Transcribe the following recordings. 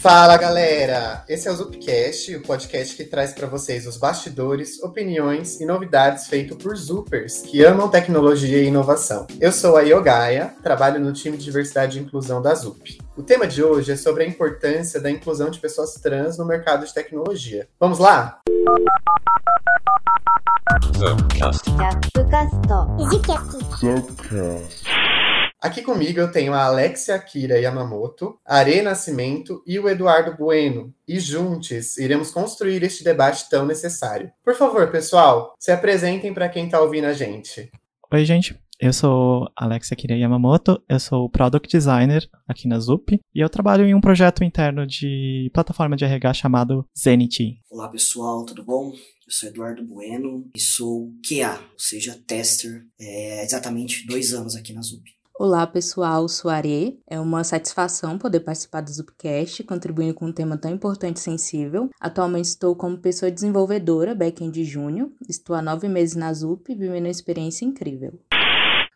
Fala galera! Esse é o Zupcast, o podcast que traz para vocês os bastidores, opiniões e novidades feito por Zupers que amam tecnologia e inovação. Eu sou a Yogaya, trabalho no time de diversidade e inclusão da Zup. O tema de hoje é sobre a importância da inclusão de pessoas trans no mercado de tecnologia. Vamos lá? Aqui comigo eu tenho a Alexia Akira Yamamoto, a Are Nascimento e o Eduardo Bueno. E juntos iremos construir este debate tão necessário. Por favor, pessoal, se apresentem para quem está ouvindo a gente. Oi, gente. Eu sou Alexia Akira Yamamoto, eu sou Product Designer aqui na Zup e eu trabalho em um projeto interno de plataforma de RH chamado Zenity. Olá pessoal, tudo bom? Eu sou Eduardo Bueno e sou QA, ou seja, tester, é, exatamente dois anos aqui na Zup. Olá pessoal, sou Are. É uma satisfação poder participar do Zupcast, contribuindo com um tema tão importante e sensível. Atualmente estou como pessoa desenvolvedora, back-end júnior. Estou há nove meses na Zup, vivendo uma experiência incrível.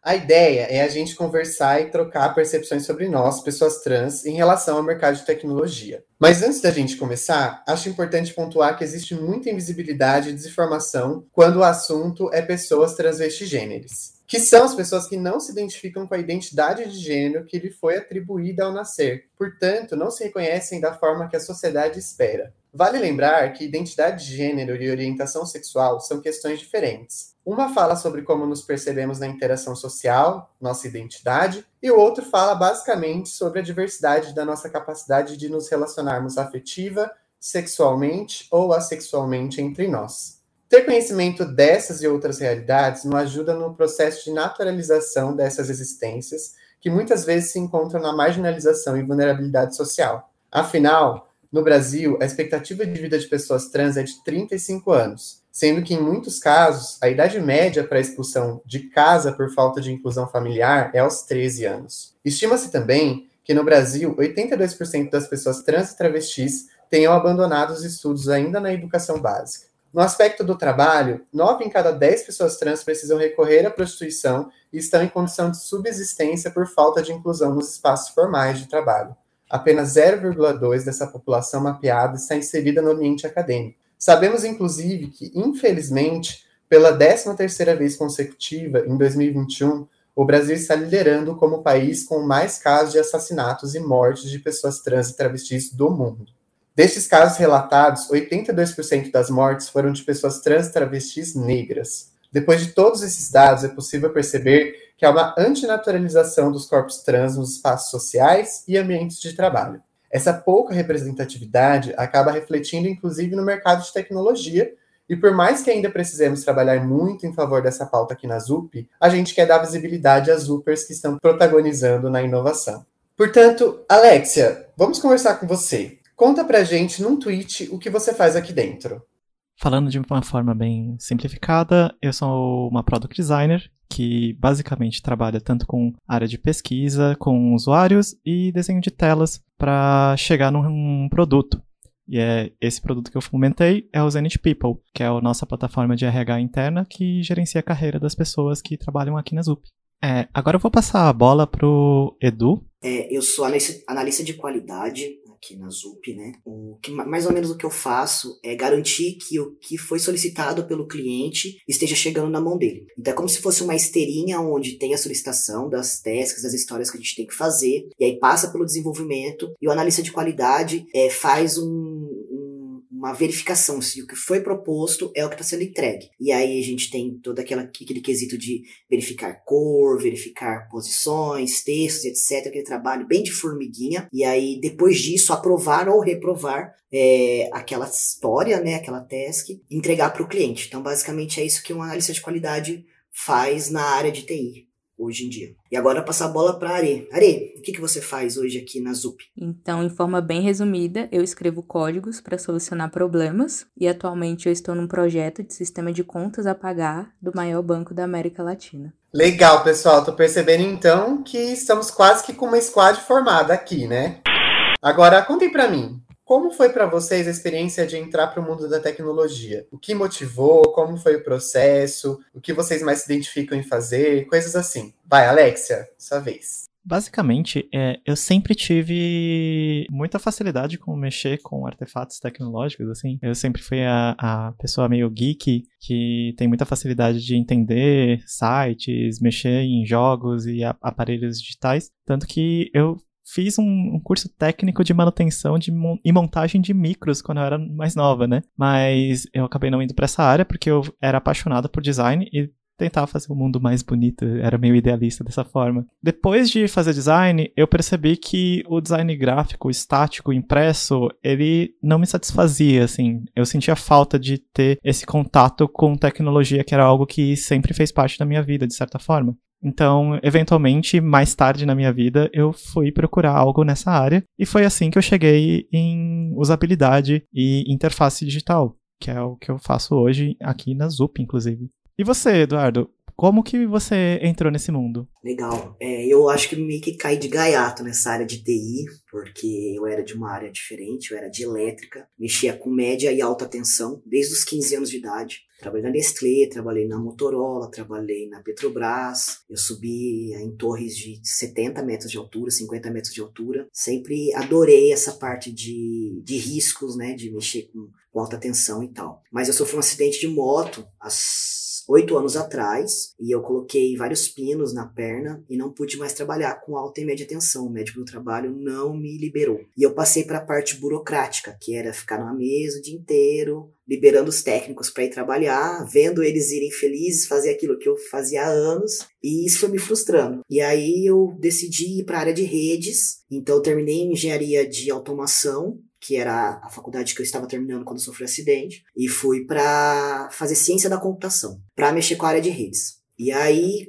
A ideia é a gente conversar e trocar percepções sobre nós, pessoas trans, em relação ao mercado de tecnologia. Mas antes da gente começar, acho importante pontuar que existe muita invisibilidade e desinformação quando o assunto é pessoas transvestigêneres que são as pessoas que não se identificam com a identidade de gênero que lhe foi atribuída ao nascer, portanto, não se reconhecem da forma que a sociedade espera. Vale lembrar que identidade de gênero e orientação sexual são questões diferentes. Uma fala sobre como nos percebemos na interação social, nossa identidade, e o outro fala basicamente sobre a diversidade da nossa capacidade de nos relacionarmos afetiva, sexualmente ou assexualmente entre nós. Ter conhecimento dessas e outras realidades nos ajuda no processo de naturalização dessas existências, que muitas vezes se encontram na marginalização e vulnerabilidade social. Afinal, no Brasil, a expectativa de vida de pessoas trans é de 35 anos, sendo que, em muitos casos, a idade média para expulsão de casa por falta de inclusão familiar é aos 13 anos. Estima-se também que, no Brasil, 82% das pessoas trans e travestis tenham abandonado os estudos ainda na educação básica. No aspecto do trabalho, 9 em cada 10 pessoas trans precisam recorrer à prostituição e estão em condição de subsistência por falta de inclusão nos espaços formais de trabalho. Apenas 0,2 dessa população mapeada está inserida no ambiente acadêmico. Sabemos, inclusive, que, infelizmente, pela 13ª vez consecutiva, em 2021, o Brasil está liderando como país com mais casos de assassinatos e mortes de pessoas trans e travestis do mundo. Destes casos relatados, 82% das mortes foram de pessoas trans travestis negras. Depois de todos esses dados, é possível perceber que há uma antinaturalização dos corpos trans nos espaços sociais e ambientes de trabalho. Essa pouca representatividade acaba refletindo inclusive no mercado de tecnologia, e por mais que ainda precisemos trabalhar muito em favor dessa pauta aqui na ZUP, a gente quer dar visibilidade às ZUPers que estão protagonizando na inovação. Portanto, Alexia, vamos conversar com você. Conta pra gente num tweet o que você faz aqui dentro. Falando de uma forma bem simplificada, eu sou uma product designer que basicamente trabalha tanto com área de pesquisa, com usuários e desenho de telas para chegar num produto. E é esse produto que eu fomentei é o Zenit People, que é a nossa plataforma de RH interna que gerencia a carreira das pessoas que trabalham aqui na ZUP. É, agora eu vou passar a bola pro Edu. É, eu sou analista de qualidade aqui na ZUP, né? O que, mais ou menos o que eu faço é garantir que o que foi solicitado pelo cliente esteja chegando na mão dele. Então é como se fosse uma esteirinha onde tem a solicitação das tasks, das histórias que a gente tem que fazer, e aí passa pelo desenvolvimento, e o analista de qualidade é, faz um, uma verificação se o que foi proposto é o que está sendo entregue. E aí a gente tem todo aquela, aquele quesito de verificar cor, verificar posições, textos, etc. Aquele trabalho bem de formiguinha. E aí, depois disso, aprovar ou reprovar é, aquela história, né, aquela task, entregar para o cliente. Então, basicamente, é isso que um analista de qualidade faz na área de TI hoje em dia. E agora passar a bola para Are. Are, o que, que você faz hoje aqui na ZUP? Então, em forma bem resumida, eu escrevo códigos para solucionar problemas e atualmente eu estou num projeto de sistema de contas a pagar do maior banco da América Latina. Legal, pessoal. Tô percebendo então que estamos quase que com uma squad formada aqui, né? Agora, contem para mim. Como foi para vocês a experiência de entrar para o mundo da tecnologia? O que motivou? Como foi o processo? O que vocês mais se identificam em fazer? Coisas assim. Vai, Alexia, sua vez. Basicamente, é, eu sempre tive muita facilidade com mexer com artefatos tecnológicos, assim. Eu sempre fui a, a pessoa meio geek que tem muita facilidade de entender sites, mexer em jogos e a, aparelhos digitais. Tanto que eu fiz um, curso técnico de manutenção de, e montagem de micros quando eu era mais nova, né? Mas eu acabei não indo para essa área porque eu era apaixonado por design e tentava fazer o mundo mais bonito, era meio idealista dessa forma. Depois de fazer design, eu percebi que o design gráfico, estático, impresso, ele não me satisfazia, assim. Eu sentia falta de ter esse contato com tecnologia, que era algo que sempre fez parte da minha vida, de certa forma. Então, eventualmente, mais tarde na minha vida, eu fui procurar algo nessa área e foi assim que eu cheguei em usabilidade e interface digital, que é o que eu faço hoje aqui na Zup, inclusive. E você, Eduardo? Como que você entrou nesse mundo? Legal. É, eu acho que meio que caí de gaiato nessa área de TI, porque eu era de uma área diferente, eu era de elétrica, mexia com média e alta tensão desde os 15 anos de idade. Trabalhei na Nestlé, trabalhei na Motorola, trabalhei na Petrobras. Eu subi em torres de 70 metros de altura, 50 metros de altura. Sempre adorei essa parte de, de riscos, né? De mexer com, com alta tensão e tal. Mas eu sofri um acidente de moto às oito anos atrás e eu coloquei vários pinos na perna e não pude mais trabalhar com alta e média tensão. O médico do trabalho não me liberou. E eu passei para a parte burocrática, que era ficar numa mesa o dia inteiro, liberando os técnicos para ir trabalhar, vendo eles irem felizes, fazer aquilo que eu fazia há anos, e isso foi me frustrando. E aí eu decidi ir para a área de redes, então terminei engenharia de automação que era a faculdade que eu estava terminando quando sofri acidente, e fui para fazer ciência da computação, para mexer com a área de redes. E aí,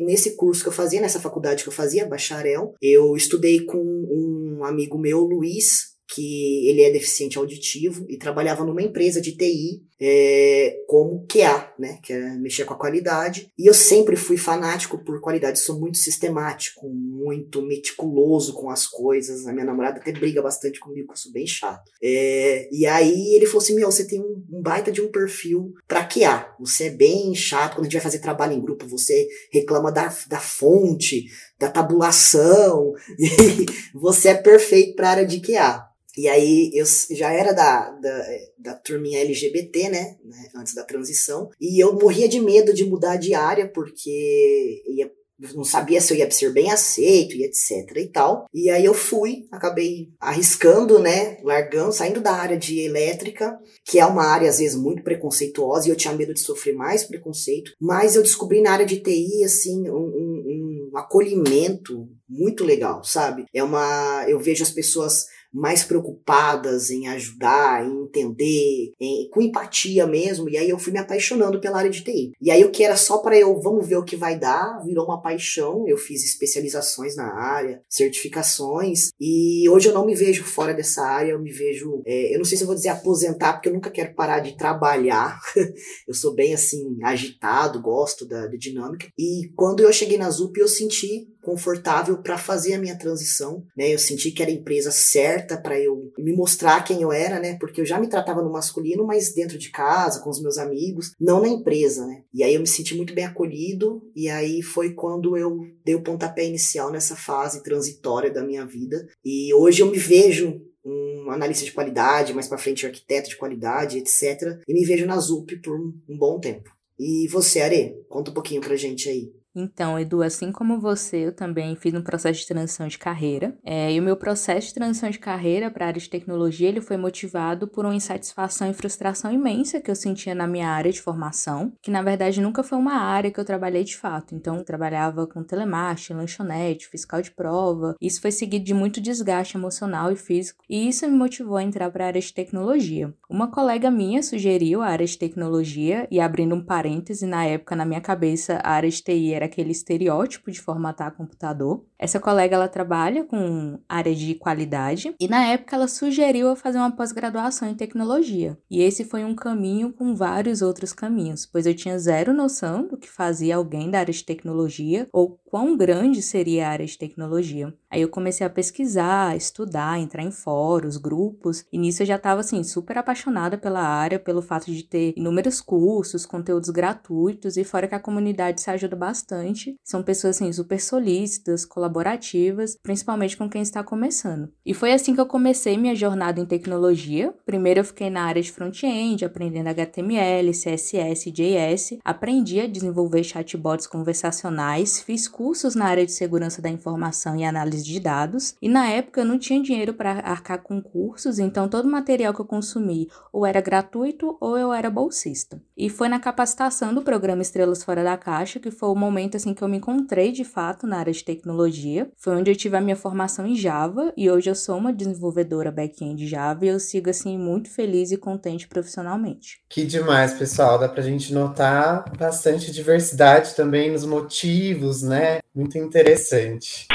nesse curso que eu fazia, nessa faculdade que eu fazia, bacharel, eu estudei com um amigo meu, Luiz, que ele é deficiente auditivo e trabalhava numa empresa de TI é, como QA, né, que é mexer com a qualidade. E eu sempre fui fanático por qualidade, sou muito sistemático, muito meticuloso com as coisas. A minha namorada até briga bastante comigo, que eu sou bem chato. É, e aí ele falou assim: Meu, você tem um, um baita de um perfil para QA. Você é bem chato quando a gente vai fazer trabalho em grupo, você reclama da, da fonte, da tabulação, e você é perfeito para área de QA. E aí eu já era da, da, da turminha LGBT, né, né? Antes da transição. E eu morria de medo de mudar de área, porque ia, não sabia se eu ia ser bem aceito e etc e tal. E aí eu fui, acabei arriscando, né? Largando, saindo da área de elétrica, que é uma área às vezes muito preconceituosa, e eu tinha medo de sofrer mais preconceito. Mas eu descobri na área de TI, assim, um, um, um acolhimento muito legal, sabe? É uma. Eu vejo as pessoas mais preocupadas em ajudar, em entender, em, com empatia mesmo. E aí eu fui me apaixonando pela área de TI. E aí o que era só para eu, vamos ver o que vai dar, virou uma paixão. Eu fiz especializações na área, certificações. E hoje eu não me vejo fora dessa área, eu me vejo, é, eu não sei se eu vou dizer aposentar, porque eu nunca quero parar de trabalhar. eu sou bem assim, agitado, gosto da, da dinâmica. E quando eu cheguei na ZUP, eu senti confortável para fazer a minha transição, né? Eu senti que era a empresa certa para eu me mostrar quem eu era, né? Porque eu já me tratava no masculino, mas dentro de casa, com os meus amigos, não na empresa, né? E aí eu me senti muito bem acolhido e aí foi quando eu dei o pontapé inicial nessa fase transitória da minha vida. E hoje eu me vejo um analista de qualidade, mais para frente um arquiteto de qualidade, etc. E me vejo na ZUP por um bom tempo. E você, Are, conta um pouquinho pra gente aí. Então, Edu, assim como você, eu também fiz um processo de transição de carreira. É, e o meu processo de transição de carreira para a área de tecnologia ele foi motivado por uma insatisfação e frustração imensa que eu sentia na minha área de formação, que na verdade nunca foi uma área que eu trabalhei de fato. Então, eu trabalhava com telemarketing, lanchonete, fiscal de prova. Isso foi seguido de muito desgaste emocional e físico, e isso me motivou a entrar para a área de tecnologia. Uma colega minha sugeriu a área de tecnologia, e abrindo um parêntese, na época, na minha cabeça, a área de TI era era aquele estereótipo de formatar computador. Essa colega ela trabalha com área de qualidade e na época ela sugeriu eu fazer uma pós-graduação em tecnologia. E esse foi um caminho com vários outros caminhos, pois eu tinha zero noção do que fazia alguém da área de tecnologia ou quão grande seria a área de tecnologia. Aí eu comecei a pesquisar, estudar, entrar em fóruns, grupos, e nisso eu já estava assim super apaixonada pela área, pelo fato de ter inúmeros cursos, conteúdos gratuitos e fora que a comunidade se ajuda bastante. São pessoas assim super solícitas, colaborativas, principalmente com quem está começando. E foi assim que eu comecei minha jornada em tecnologia. Primeiro eu fiquei na área de front-end, aprendendo HTML, CSS JS, aprendi a desenvolver chatbots conversacionais, fiz cursos na área de segurança da informação e análise de dados, e na época eu não tinha dinheiro para arcar com cursos, então todo material que eu consumi ou era gratuito ou eu era bolsista. E foi na capacitação do programa Estrelas Fora da Caixa que foi o momento assim que eu me encontrei de fato na área de tecnologia. Foi onde eu tive a minha formação em Java e hoje eu sou uma desenvolvedora back-end Java e eu sigo assim muito feliz e contente profissionalmente. Que demais, pessoal, dá pra gente notar bastante diversidade também nos motivos, né? Muito interessante.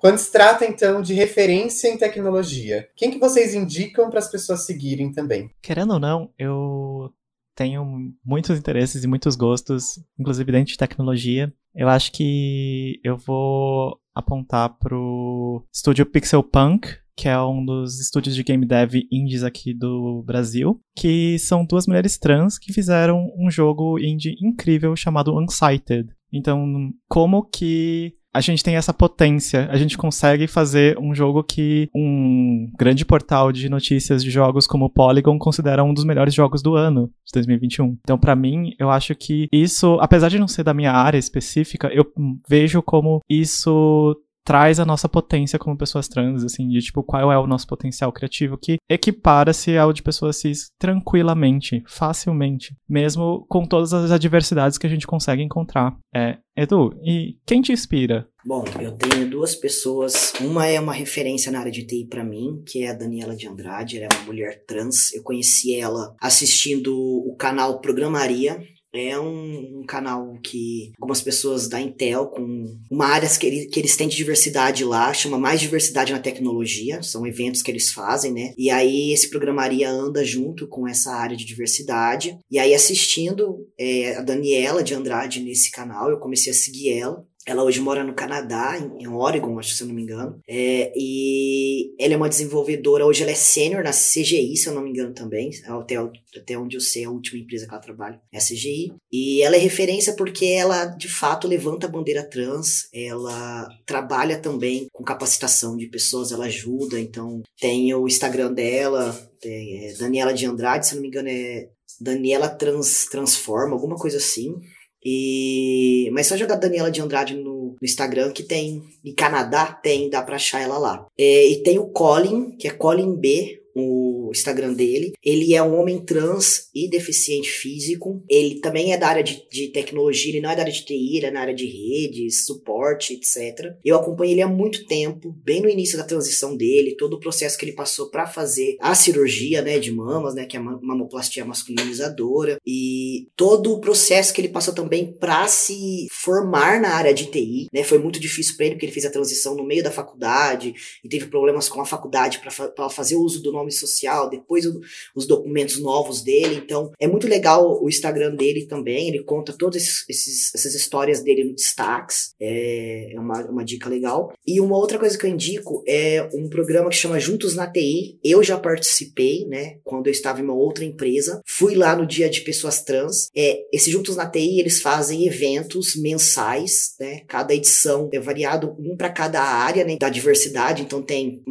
Quando se trata, então, de referência em tecnologia, quem que vocês indicam para as pessoas seguirem também? Querendo ou não, eu tenho muitos interesses e muitos gostos, inclusive dentro de tecnologia. Eu acho que eu vou apontar pro estúdio Pixel Punk, que é um dos estúdios de game dev indies aqui do Brasil, que são duas mulheres trans que fizeram um jogo indie incrível chamado Unsighted. Então, como que a gente tem essa potência. A gente consegue fazer um jogo que um grande portal de notícias de jogos como o Polygon considera um dos melhores jogos do ano de 2021. Então, para mim, eu acho que isso, apesar de não ser da minha área específica, eu vejo como isso traz a nossa potência como pessoas trans, assim, de tipo, qual é o nosso potencial criativo que equipara-se ao de pessoas cis tranquilamente, facilmente, mesmo com todas as adversidades que a gente consegue encontrar. É, Edu, e quem te inspira? Bom, eu tenho duas pessoas. Uma é uma referência na área de TI para mim, que é a Daniela de Andrade. Ela é uma mulher trans. Eu conheci ela assistindo o canal Programaria, é um, um, canal que algumas pessoas da Intel, com uma área que, ele, que eles têm de diversidade lá, chama Mais Diversidade na Tecnologia, são eventos que eles fazem, né? E aí esse programaria anda junto com essa área de diversidade. E aí assistindo é, a Daniela de Andrade nesse canal, eu comecei a seguir ela. Ela hoje mora no Canadá, em Oregon, acho se eu não me engano. É, e ela é uma desenvolvedora, hoje ela é sênior na CGI, se eu não me engano também. Até, até onde eu sei, a última empresa que ela trabalha é a CGI. E ela é referência porque ela, de fato, levanta a bandeira trans. Ela trabalha também com capacitação de pessoas, ela ajuda. Então, tem o Instagram dela, é Daniela de Andrade, se eu não me engano, é Daniela Trans, Transforma, alguma coisa assim. E mas só jogar Daniela de Andrade no, no, Instagram que tem, em Canadá tem, dá pra achar ela lá. É, e tem o Colin, que é Colin B, o Instagram dele. Ele é um homem trans e deficiente físico. Ele também é da área de, de tecnologia, ele não é da área de TI, ele é na área de redes, suporte, etc. Eu acompanho ele há muito tempo, bem no início da transição dele, todo o processo que ele passou para fazer a cirurgia, né, de mamas, né, que é a mamoplastia masculinizadora, e todo o processo que ele passou também para se formar na área de TI, né, foi muito difícil para ele porque ele fez a transição no meio da faculdade e teve problemas com a faculdade para fa fazer uso do nome social, depois o, os documentos novos dele. Então, é muito legal o Instagram dele também. Ele conta todas essas histórias dele no destaques. É, é uma, uma dica legal. E uma outra coisa que eu indico é um programa que chama Juntos na TI. Eu já participei, né? Quando eu estava em uma outra empresa. Fui lá no dia de pessoas trans. É, esse Juntos na TI, eles fazem eventos mensais, né? Cada edição é variado, um para cada área né, da diversidade. Então tem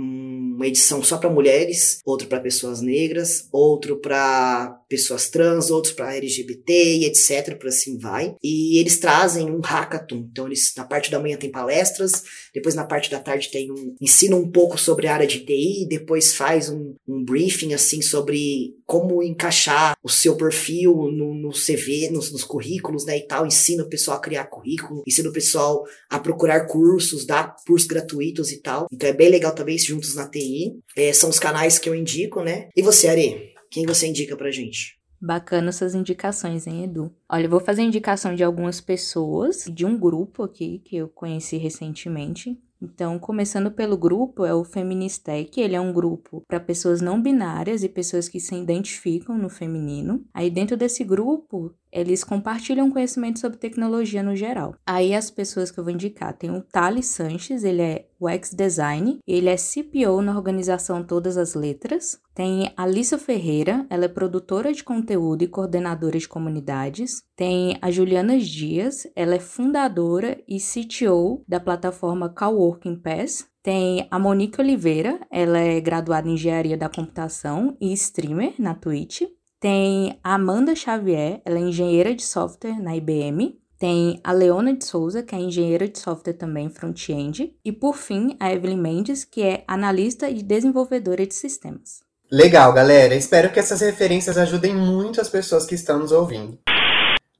uma edição só para mulheres, outro para pessoas negras, outro para pessoas trans, outros para LGBT e etc, por assim vai. E eles trazem um hackathon. Então eles na parte da manhã tem palestras, depois na parte da tarde tem um ensina um pouco sobre a área de TI, depois faz um, um briefing assim sobre como encaixar o seu perfil no, no CV, nos, nos, currículos, né, e tal, ensina o pessoal a criar currículo, ensina o pessoal a procurar cursos, dá cursos gratuitos e tal. Então é bem legal também juntos na TI. É, são os canais que eu indico, né? E você, Ari? Quem você indica pra gente? Bacana essas indicações, hein, Edu? Olha, eu vou fazer indicação de algumas pessoas, de um grupo aqui que eu conheci recentemente. Então, começando pelo grupo, é o Feministec, ele é um grupo para pessoas não binárias e pessoas que se identificam no feminino. Aí dentro desse grupo, eles compartilham conhecimento sobre tecnologia no geral. Aí as pessoas que eu vou indicar, tem o Thales Sanches, ele é UX Design, ele é CPO na organização Todas as Letras. Tem Alissa Ferreira, ela é produtora de conteúdo e coordenadora de comunidades. Tem a Juliana Dias, ela é fundadora e CTO da plataforma Coworking Pass. Tem a Monique Oliveira, ela é graduada em Engenharia da Computação e streamer na Twitch. Tem a Amanda Xavier, ela é engenheira de software na IBM. Tem a Leona de Souza, que é engenheira de software também front-end. E por fim, a Evelyn Mendes, que é analista e desenvolvedora de sistemas. Legal, galera. Espero que essas referências ajudem muito as pessoas que estão nos ouvindo.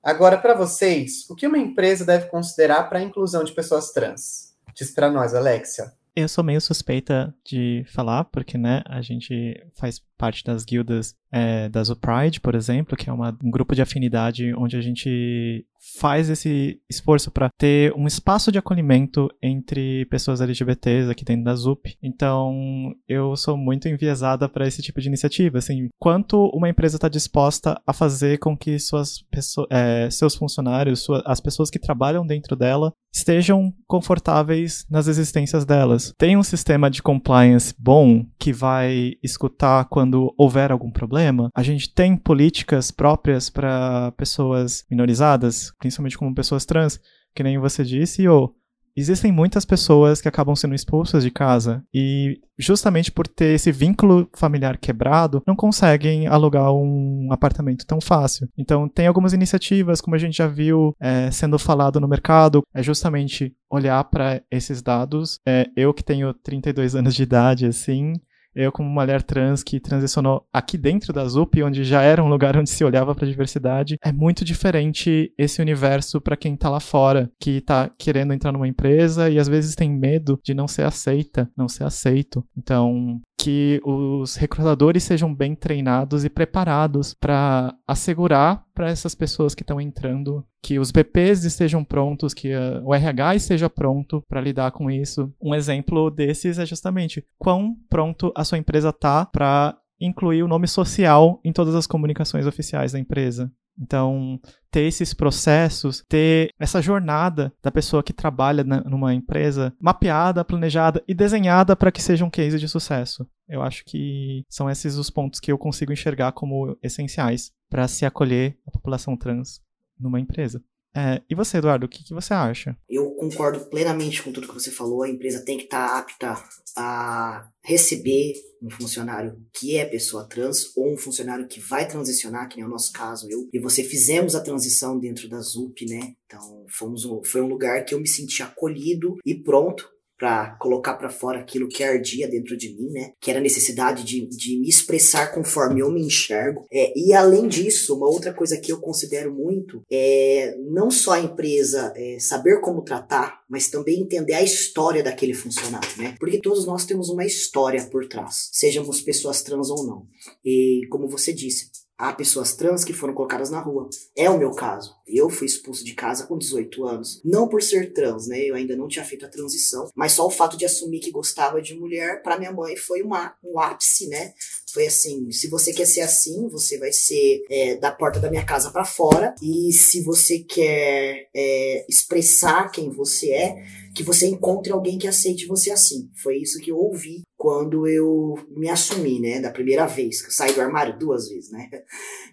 Agora, para vocês, o que uma empresa deve considerar para a inclusão de pessoas trans? Diz para nós, Alexia. Eu sou meio suspeita de falar, porque, né, a gente faz parte das guildas é, da Pride, por exemplo, que é uma, um grupo de afinidade onde a gente faz esse esforço para ter um espaço de acolhimento entre pessoas LGBTs aqui dentro da ZUP. Então, eu sou muito enviesada para esse tipo de iniciativa. Assim, quanto uma empresa está disposta a fazer com que suas pessoas, é, seus funcionários, sua, as pessoas que trabalham dentro dela, estejam confortáveis nas existências delas. Tem um sistema de compliance bom que vai escutar quando houver algum problema. A gente tem políticas próprias para pessoas minorizadas, principalmente como pessoas trans, que nem você disse, ou existem muitas pessoas que acabam sendo expulsas de casa e justamente por ter esse vínculo familiar quebrado, não conseguem alugar um apartamento tão fácil. Então tem algumas iniciativas, como a gente já viu é, sendo falado no mercado, é justamente olhar para esses dados. É, eu que tenho 32 anos de idade, assim, eu como mulher trans que transicionou aqui dentro da ZUP, onde já era um lugar onde se olhava para diversidade, é muito diferente esse universo para quem tá lá fora, que tá querendo entrar numa empresa e às vezes tem medo de não ser aceita, não ser aceito. Então, que os recrutadores sejam bem treinados e preparados para assegurar para essas pessoas que estão entrando que os BPs estejam prontos, que o RH esteja pronto para lidar com isso. Um exemplo desses é justamente quão pronto a sua empresa tá para incluir o nome social em todas as comunicações oficiais da empresa. Então, ter esses processos, ter essa jornada da pessoa que trabalha na, numa empresa mapeada, planejada e desenhada para que seja um case de sucesso. Eu acho que são esses os pontos que eu consigo enxergar como essenciais para se acolher a população trans numa empresa. É, e você, Eduardo, o que, que, você acha? Eu concordo plenamente com tudo que você falou. A empresa tem que estar tá apta a receber um funcionário que é pessoa trans ou um funcionário que vai transicionar, que nem é o nosso caso. Eu e você fizemos a transição dentro da ZUP, né? Então fomos foi um lugar que eu me senti acolhido e pronto para colocar para fora aquilo que ardia dentro de mim, né? Que era a necessidade de, de me expressar conforme eu me enxergo. É, e além disso, uma outra coisa que eu considero muito é não só a empresa é, saber como tratar, mas também entender a história daquele funcionário, né? Porque todos nós temos uma história por trás, sejamos pessoas trans ou não. E como você disse, há pessoas trans que foram colocadas na rua. É o meu caso. Eu fui expulso de casa com 18 anos. Não por ser trans, né? Eu ainda não tinha feito a transição. Mas só o fato de assumir que gostava de mulher, para minha mãe, foi uma, um ápice, né? Foi assim: se você quer ser assim, você vai ser é, da porta da minha casa para fora. E se você quer é, expressar quem você é, que você encontre alguém que aceite você assim. Foi isso que eu ouvi quando eu me assumi, né, da primeira vez, que eu saí do armário duas vezes, né?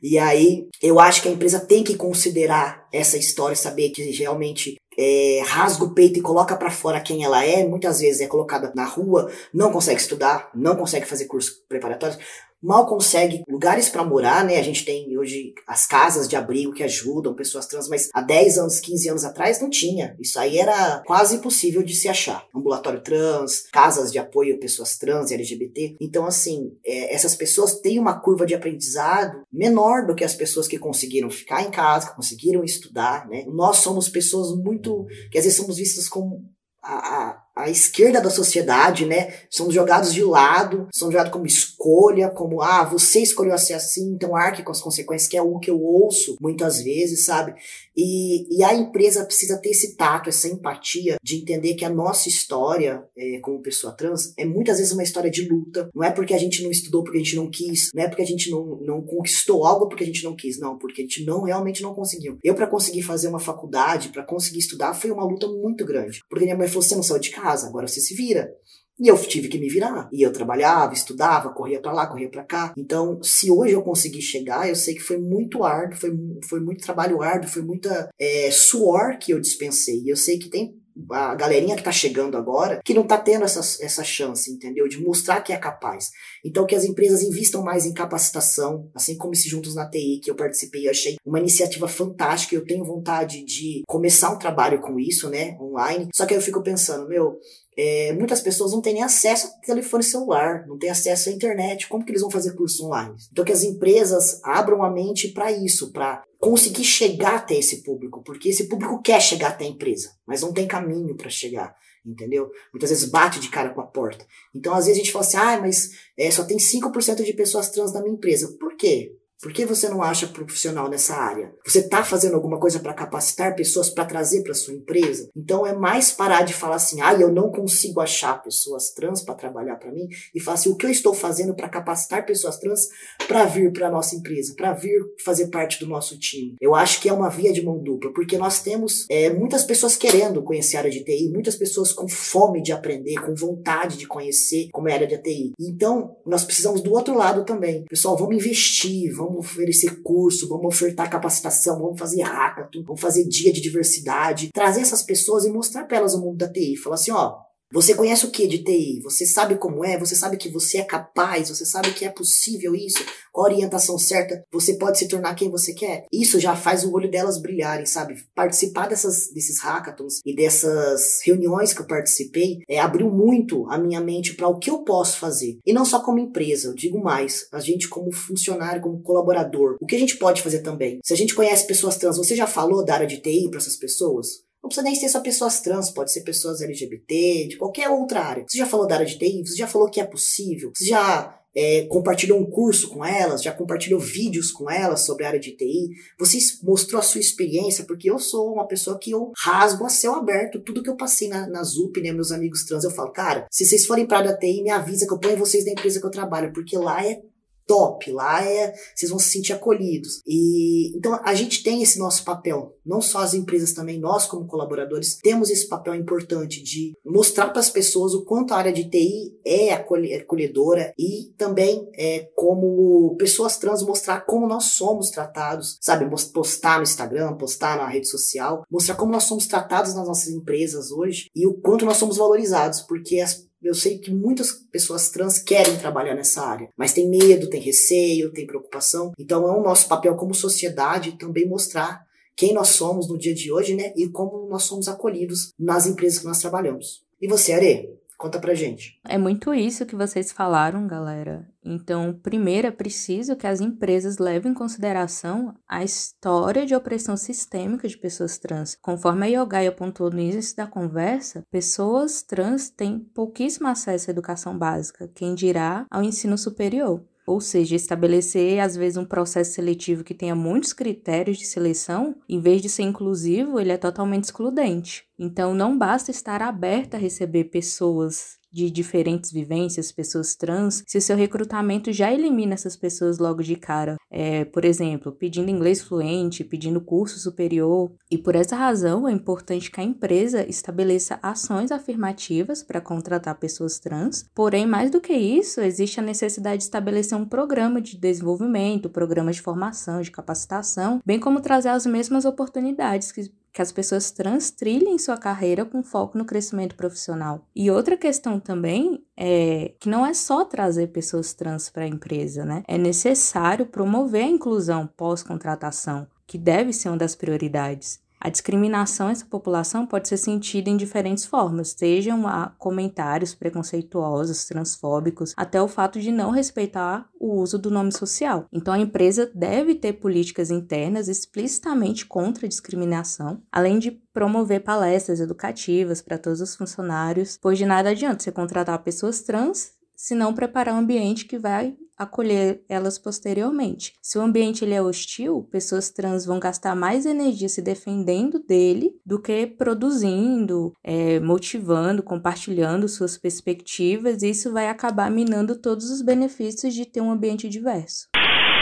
E aí eu acho que a empresa tem que considerar essa história, saber que realmente é, rasga o peito e coloca para fora quem ela é, muitas vezes é colocada na rua, não consegue estudar, não consegue fazer cursos preparatórios, mal consegue lugares para morar, né? A gente tem hoje as casas de abrigo que ajudam pessoas trans, mas há 10 anos, 15 anos atrás não tinha. Isso aí era quase impossível de se achar. Ambulatório trans, casas de apoio a pessoas trans e LGBT. Então, assim, é, essas pessoas têm uma curva de aprendizado menor do que as pessoas que conseguiram ficar em casa, que conseguiram estudar, né? Nós somos pessoas muito que às vezes somos vistas como a, a a esquerda da sociedade, né? São jogados de lado, são jogados como escolha, como, ah, você escolheu ser assim, então arque com as consequências, que é o que eu ouço muitas vezes, sabe? E, e a empresa precisa ter esse tato, essa empatia de entender que a nossa história é, como pessoa trans é muitas vezes uma história de luta. Não é porque a gente não estudou porque a gente não quis, não é porque a gente não, não conquistou algo porque a gente não quis, não, porque a gente não realmente não conseguiu. Eu, para conseguir fazer uma faculdade, para conseguir estudar, foi uma luta muito grande. Porque minha mãe falou: você não saiu de casa, agora você se vira. E eu tive que me virar. E eu trabalhava, estudava, corria para lá, corria para cá. Então, se hoje eu consegui chegar, eu sei que foi muito árduo, foi, foi muito trabalho árduo, foi muita é, suor que eu dispensei. E eu sei que tem a galerinha que tá chegando agora, que não tá tendo essa, essa chance, entendeu? De mostrar que é capaz. Então, que as empresas investam mais em capacitação, assim como esse Juntos na TI, que eu participei, eu achei uma iniciativa fantástica, eu tenho vontade de começar um trabalho com isso, né, online. Só que aí eu fico pensando, meu, é, muitas pessoas não têm nem acesso ao telefone celular, não têm acesso à internet. Como que eles vão fazer curso online? Então que as empresas abram a mente para isso, para conseguir chegar até esse público, porque esse público quer chegar até a empresa, mas não tem caminho para chegar, entendeu? Muitas vezes bate de cara com a porta. Então às vezes a gente fala assim, ah, mas é, só tem 5% de pessoas trans na minha empresa. Por quê? Por que você não acha profissional nessa área? Você está fazendo alguma coisa para capacitar pessoas para trazer para sua empresa? Então é mais parar de falar assim, ah, eu não consigo achar pessoas trans para trabalhar para mim e falar assim, o que eu estou fazendo para capacitar pessoas trans para vir para nossa empresa, para vir fazer parte do nosso time? Eu acho que é uma via de mão dupla, porque nós temos é, muitas pessoas querendo conhecer a área de TI, muitas pessoas com fome de aprender, com vontade de conhecer como é a área de TI. Então nós precisamos do outro lado também, pessoal, vamos investir, vamos vamos oferecer curso, vamos ofertar capacitação, vamos fazer hackathon, vamos fazer dia de diversidade, trazer essas pessoas e mostrar para elas o mundo da TI. Falar assim, ó, você conhece o que de TI? Você sabe como é? Você sabe que você é capaz? Você sabe que é possível isso? Com a orientação certa, você pode se tornar quem você quer? Isso já faz o olho delas brilharem, sabe? Participar dessas, desses hackathons e dessas reuniões que eu participei é, abriu muito a minha mente para o que eu posso fazer. E não só como empresa, eu digo mais, a gente como funcionário, como colaborador. O que a gente pode fazer também? Se a gente conhece pessoas trans, você já falou da área de TI para essas pessoas? Não precisa nem ser só pessoas trans, pode ser pessoas LGBT, de qualquer outra área. Você já falou da área de TI? Você já falou que é possível? Você já é, compartilhou um curso com elas? Já compartilhou vídeos com elas sobre a área de TI? Você mostrou a sua experiência? Porque eu sou uma pessoa que eu rasgo a céu aberto tudo que eu passei na, na ZUP, né? Meus amigos trans, eu falo, cara, se vocês forem para a TI, me avisa que eu ponho vocês na empresa que eu trabalho, porque lá é top, lá é, vocês vão se sentir acolhidos. E então a gente tem esse nosso papel, não só as empresas também, nós como colaboradores temos esse papel importante de mostrar para as pessoas o quanto a área de TI é acolhedora e também é como pessoas trans mostrar como nós somos tratados, sabe, postar no Instagram, postar na rede social, mostrar como nós somos tratados nas nossas empresas hoje e o quanto nós somos valorizados, porque as eu sei que muitas pessoas trans querem trabalhar nessa área, mas tem medo, tem receio, tem preocupação. Então é o nosso papel como sociedade também mostrar quem nós somos no dia de hoje, né? E como nós somos acolhidos nas empresas que nós trabalhamos. E você, Are? Conta pra gente. É muito isso que vocês falaram, galera. Então, primeiro é preciso que as empresas levem em consideração a história de opressão sistêmica de pessoas trans. Conforme a Yogai apontou no início da conversa, pessoas trans têm pouquíssimo acesso à educação básica, quem dirá ao ensino superior. Ou seja, estabelecer às vezes um processo seletivo que tenha muitos critérios de seleção, em vez de ser inclusivo, ele é totalmente excludente. Então não basta estar aberta a receber pessoas de diferentes vivências, pessoas trans, se seu recrutamento já elimina essas pessoas logo de cara. É, por exemplo, pedindo inglês fluente, pedindo curso superior. E por essa razão é importante que a empresa estabeleça ações afirmativas para contratar pessoas trans. Porém, mais do que isso, existe a necessidade de estabelecer um programa de desenvolvimento, programas de formação, de capacitação, bem como trazer as mesmas oportunidades que que as pessoas trans trilhem sua carreira com foco no crescimento profissional. E outra questão também é que não é só trazer pessoas trans para a empresa, né? É necessário promover a inclusão pós-contratação, que deve ser uma das prioridades. A discriminação a essa população pode ser sentida em diferentes formas, sejam a comentários preconceituosos, transfóbicos, até o fato de não respeitar o uso do nome social. Então a empresa deve ter políticas internas explicitamente contra a discriminação, além de promover palestras educativas para todos os funcionários, pois de nada adianta você contratar pessoas trans se não preparar um ambiente que vai acolher elas posteriormente. Se o ambiente ele é hostil, pessoas trans vão gastar mais energia se defendendo dele do que produzindo, é, motivando, compartilhando suas perspectivas, e isso vai acabar minando todos os benefícios de ter um ambiente diverso.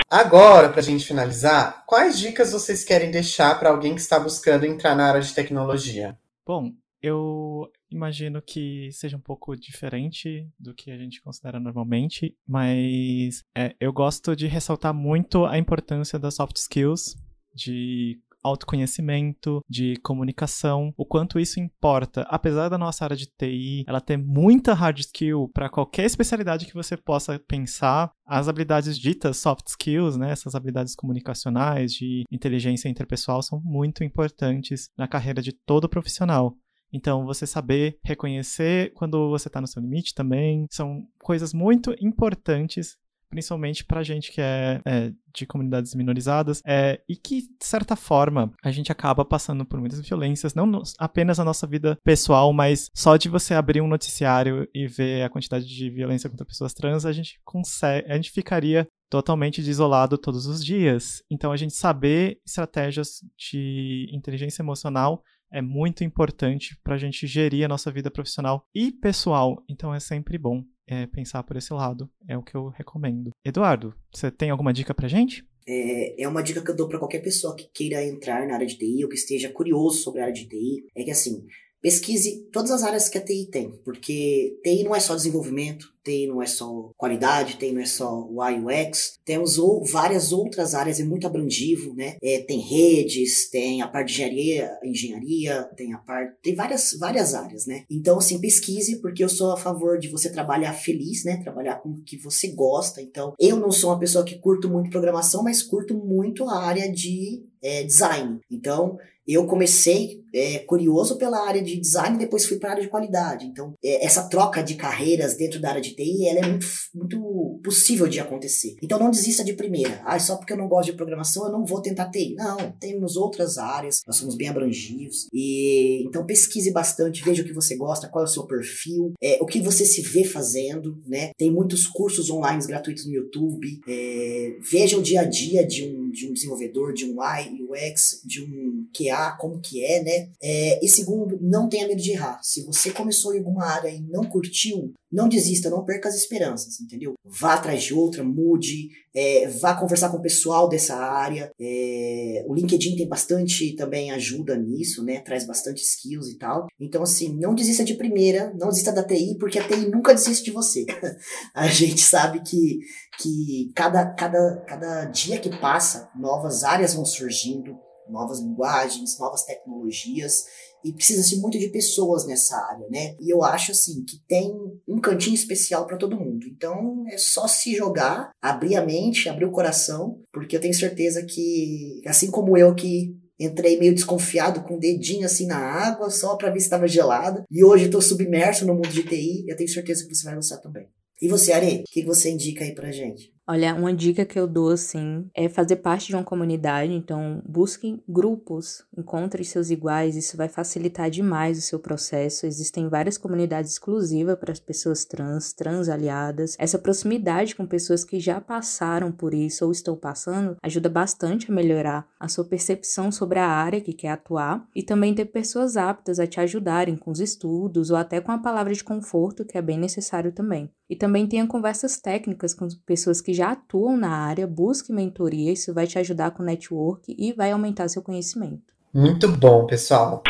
Agora, para a gente finalizar, quais dicas vocês querem deixar para alguém que está buscando entrar na área de tecnologia? Bom, eu imagino que seja um pouco diferente do que a gente considera normalmente, mas é, eu gosto de ressaltar muito a importância das soft skills, de autoconhecimento, de comunicação, o quanto isso importa. Apesar da nossa área de TI, ela ter muita hard skill para qualquer especialidade que você possa pensar, as habilidades ditas soft skills, né, essas habilidades comunicacionais, de inteligência interpessoal são muito importantes na carreira de todo profissional. Então, você saber reconhecer quando você está no seu limite também são coisas muito importantes principalmente para gente que é, é, de comunidades minorizadas, é, e que, de certa forma, a gente acaba passando por muitas violências, não no, apenas na nossa vida pessoal, mas só de você abrir um noticiário e ver a quantidade de violência contra pessoas trans, a gente consegue, a gente ficaria totalmente isolado todos os dias. Então, a gente saber estratégias de inteligência emocional é muito importante para a gente gerir a nossa vida profissional e pessoal. Então é sempre bom é, pensar por esse lado. É o que eu recomendo. Eduardo, você tem alguma dica para gente? É, é uma dica que eu dou para qualquer pessoa que queira entrar na área de TI ou que esteja curioso sobre a área de TI. É que assim, pesquise todas as áreas que a TI tem, porque TI não é só desenvolvimento, TI não é só qualidade, TI não é só UI UX, temos ou, várias outras áreas, é muito abrangivo, né? É, tem redes, tem a parte de engenharia, engenharia tem a parte, tem várias, várias áreas, né? Então, assim, pesquise, porque eu sou a favor de você trabalhar feliz, né? Trabalhar com o que você gosta. Então, eu não sou uma pessoa que curto muito programação, mas curto muito a área de é, design. Então, eu comecei é, curioso pela área de design, depois fui para a área de qualidade. Então, é, essa troca de carreiras dentro da área de TI, ela é muito, muito possível de acontecer. Então, não desista de primeira. Ah, só porque eu não gosto de programação, eu não vou tentar TI. Não, temos outras áreas, nós somos bem abrangivos. E então, pesquise bastante, veja o que você gosta, qual é o seu perfil, é, o que você se vê fazendo, né? Tem muitos cursos online gratuitos no YouTube. É, veja o dia a dia de um, de um desenvolvedor, de um UI, UX, de um QA, como que é, né? É, e segundo, não tenha medo de errar. Se você começou em alguma área e não curtiu, não desista, não perca as esperanças, entendeu? Vá atrás de outra, mude, é, vá conversar com o pessoal dessa área. É, o LinkedIn tem bastante também ajuda nisso, né? Traz bastante skills e tal. Então, assim, não desista de primeira, não desista da TI, porque a TI nunca desiste de você. a gente sabe que, que cada, cada, cada dia que passa, novas áreas vão surgindo, novas linguagens, novas tecnologias e precisa-se muito de pessoas nessa área, né? E eu acho assim que tem um cantinho especial para todo mundo. Então é só se jogar, abrir a mente, abrir o coração, porque eu tenho certeza que assim como eu que entrei meio desconfiado com o dedinho assim na água só para ver se estava gelada e hoje estou submerso no mundo de TI, eu tenho certeza que você vai gostar também. E você, Ari, o que você indica aí pra gente? Olha, uma dica que eu dou, assim, é fazer parte de uma comunidade. Então, busquem grupos, encontre seus iguais, isso vai facilitar demais o seu processo. Existem várias comunidades exclusivas para as pessoas trans, trans aliadas. Essa proximidade com pessoas que já passaram por isso ou estão passando ajuda bastante a melhorar a sua percepção sobre a área que quer atuar e também ter pessoas aptas a te ajudarem com os estudos ou até com a palavra de conforto, que é bem necessário também. E também tenha conversas técnicas com pessoas que já atuam na área, busque mentoria, isso vai te ajudar com o network e vai aumentar seu conhecimento. Muito bom, pessoal.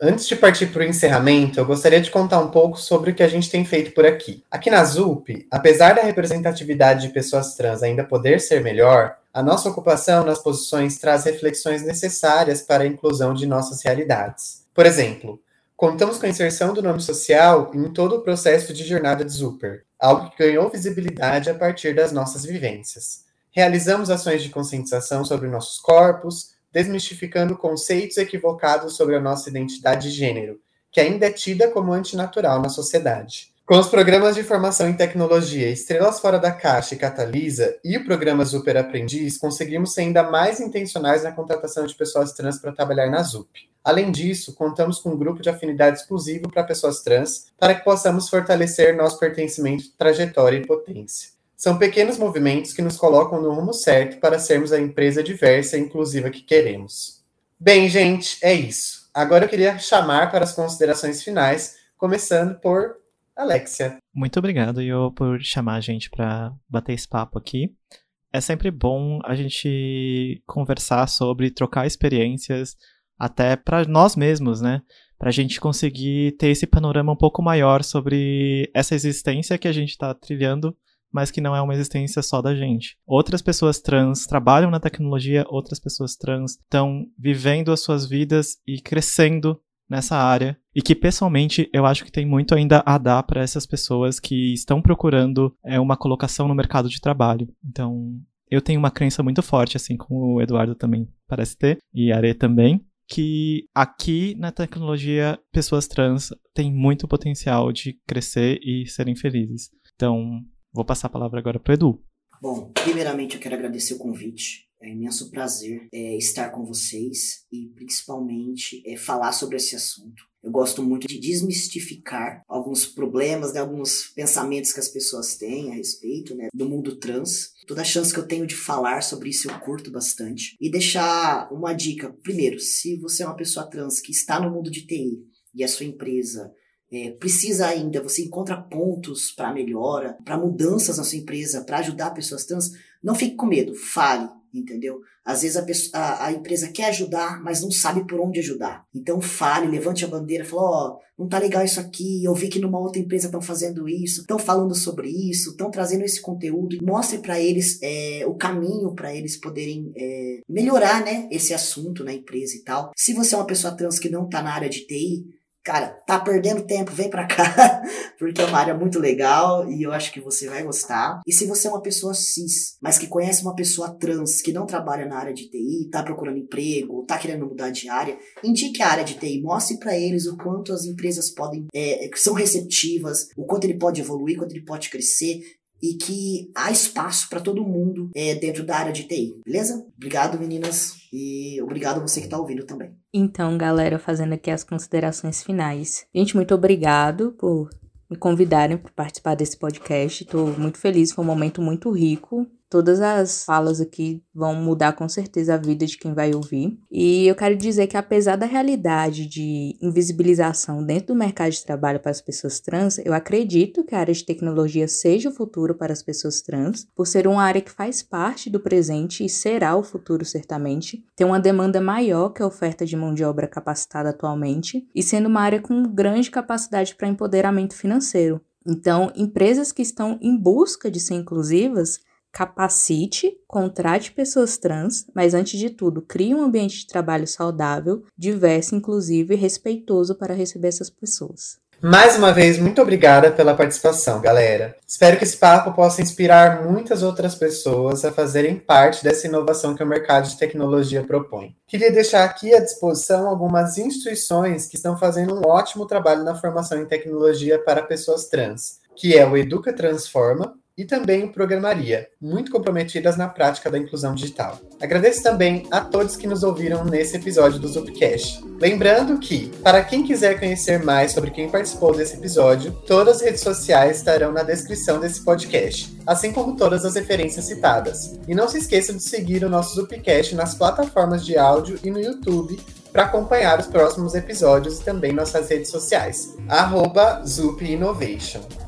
Antes de partir para o encerramento, eu gostaria de contar um pouco sobre o que a gente tem feito por aqui. Aqui na ZUP, apesar da representatividade de pessoas trans ainda poder ser melhor, a nossa ocupação nas posições traz reflexões necessárias para a inclusão de nossas realidades. Por exemplo, Contamos com a inserção do nome social em todo o processo de jornada de Zuper, algo que ganhou visibilidade a partir das nossas vivências. Realizamos ações de conscientização sobre nossos corpos, desmistificando conceitos equivocados sobre a nossa identidade de gênero, que ainda é tida como antinatural na sociedade. Com os programas de formação em tecnologia Estrelas Fora da Caixa e Catalisa e o programa Super Aprendiz, conseguimos ser ainda mais intencionais na contratação de pessoas trans para trabalhar na ZUP. Além disso, contamos com um grupo de afinidade exclusivo para pessoas trans, para que possamos fortalecer nosso pertencimento, trajetória e potência. São pequenos movimentos que nos colocam no rumo certo para sermos a empresa diversa e inclusiva que queremos. Bem, gente, é isso. Agora eu queria chamar para as considerações finais, começando por Alexia. Muito obrigado, Yo, por chamar a gente para bater esse papo aqui. É sempre bom a gente conversar sobre, trocar experiências, até para nós mesmos, né? Para a gente conseguir ter esse panorama um pouco maior sobre essa existência que a gente está trilhando, mas que não é uma existência só da gente. Outras pessoas trans trabalham na tecnologia, outras pessoas trans estão vivendo as suas vidas e crescendo nessa área e que pessoalmente eu acho que tem muito ainda a dar para essas pessoas que estão procurando é, uma colocação no mercado de trabalho. Então, eu tenho uma crença muito forte, assim como o Eduardo também parece ter, e a Are também, que aqui na tecnologia pessoas trans têm muito potencial de crescer e serem felizes. Então, vou passar a palavra agora para Edu. Bom, primeiramente eu quero agradecer o convite. É imenso prazer é, estar com vocês e principalmente é, falar sobre esse assunto. Eu gosto muito de desmistificar alguns problemas, né, alguns pensamentos que as pessoas têm a respeito né, do mundo trans. Toda a chance que eu tenho de falar sobre isso eu curto bastante. E deixar uma dica. Primeiro, se você é uma pessoa trans que está no mundo de TI e a sua empresa é, precisa ainda, você encontra pontos para melhora, para mudanças na sua empresa, para ajudar pessoas trans, não fique com medo, fale, entendeu? Às vezes a, pessoa, a, a, empresa quer ajudar, mas não sabe por onde ajudar. Então fale, levante a bandeira, fala, ó, oh, não tá legal isso aqui, eu vi que numa outra empresa estão fazendo isso, estão falando sobre isso, estão trazendo esse conteúdo, mostre para eles é, o caminho para eles poderem é, melhorar, né, esse assunto na empresa e tal. Se você é uma pessoa trans que não tá na área de TI, cara, tá perdendo tempo, vem pra cá, porque é uma área muito legal e eu acho que você vai gostar. E se você é uma pessoa cis, mas que conhece uma pessoa trans que não trabalha na área de TI, tá procurando emprego, tá querendo mudar de área, indique a área de TI, mostre para eles o quanto as empresas podem, é, são receptivas, o quanto ele pode evoluir, quanto ele pode crescer, e que há espaço para todo mundo é, dentro da área de TI, beleza? Obrigado, meninas, e obrigado a você que está ouvindo também. Então, galera, fazendo aqui as considerações finais. Gente, muito obrigado por me convidarem para participar desse podcast. Estou muito feliz, foi um momento muito rico Todas as falas aqui vão mudar com certeza a vida de quem vai ouvir. E eu quero dizer que, apesar da realidade de invisibilização dentro do mercado de trabalho para as pessoas trans, eu acredito que a área de tecnologia seja o futuro para as pessoas trans, por ser uma área que faz parte do presente e será o futuro, certamente. Tem uma demanda maior que a oferta de mão de obra capacitada atualmente, e sendo uma área com grande capacidade para empoderamento financeiro. Então, empresas que estão em busca de ser inclusivas capacite, contrate pessoas trans, mas antes de tudo, crie um ambiente de trabalho saudável, diverso, inclusivo e respeitoso para receber essas pessoas. Mais uma vez, muito obrigada pela participação, galera. Espero que esse papo possa inspirar muitas outras pessoas a fazerem parte dessa inovação que o mercado de tecnologia propõe. Queria deixar aqui à disposição algumas instituições que estão fazendo um ótimo trabalho na formação em tecnologia para pessoas trans, que é o Educa Transforma, e também o Programaria, muito comprometidas na prática da inclusão digital. Agradeço também a todos que nos ouviram nesse episódio do Zupcast. Lembrando que, para quem quiser conhecer mais sobre quem participou desse episódio, todas as redes sociais estarão na descrição desse podcast, assim como todas as referências citadas. E não se esqueça de seguir o nosso Zupcast nas plataformas de áudio e no YouTube para acompanhar os próximos episódios e também nossas redes sociais. Arroba Zup Innovation.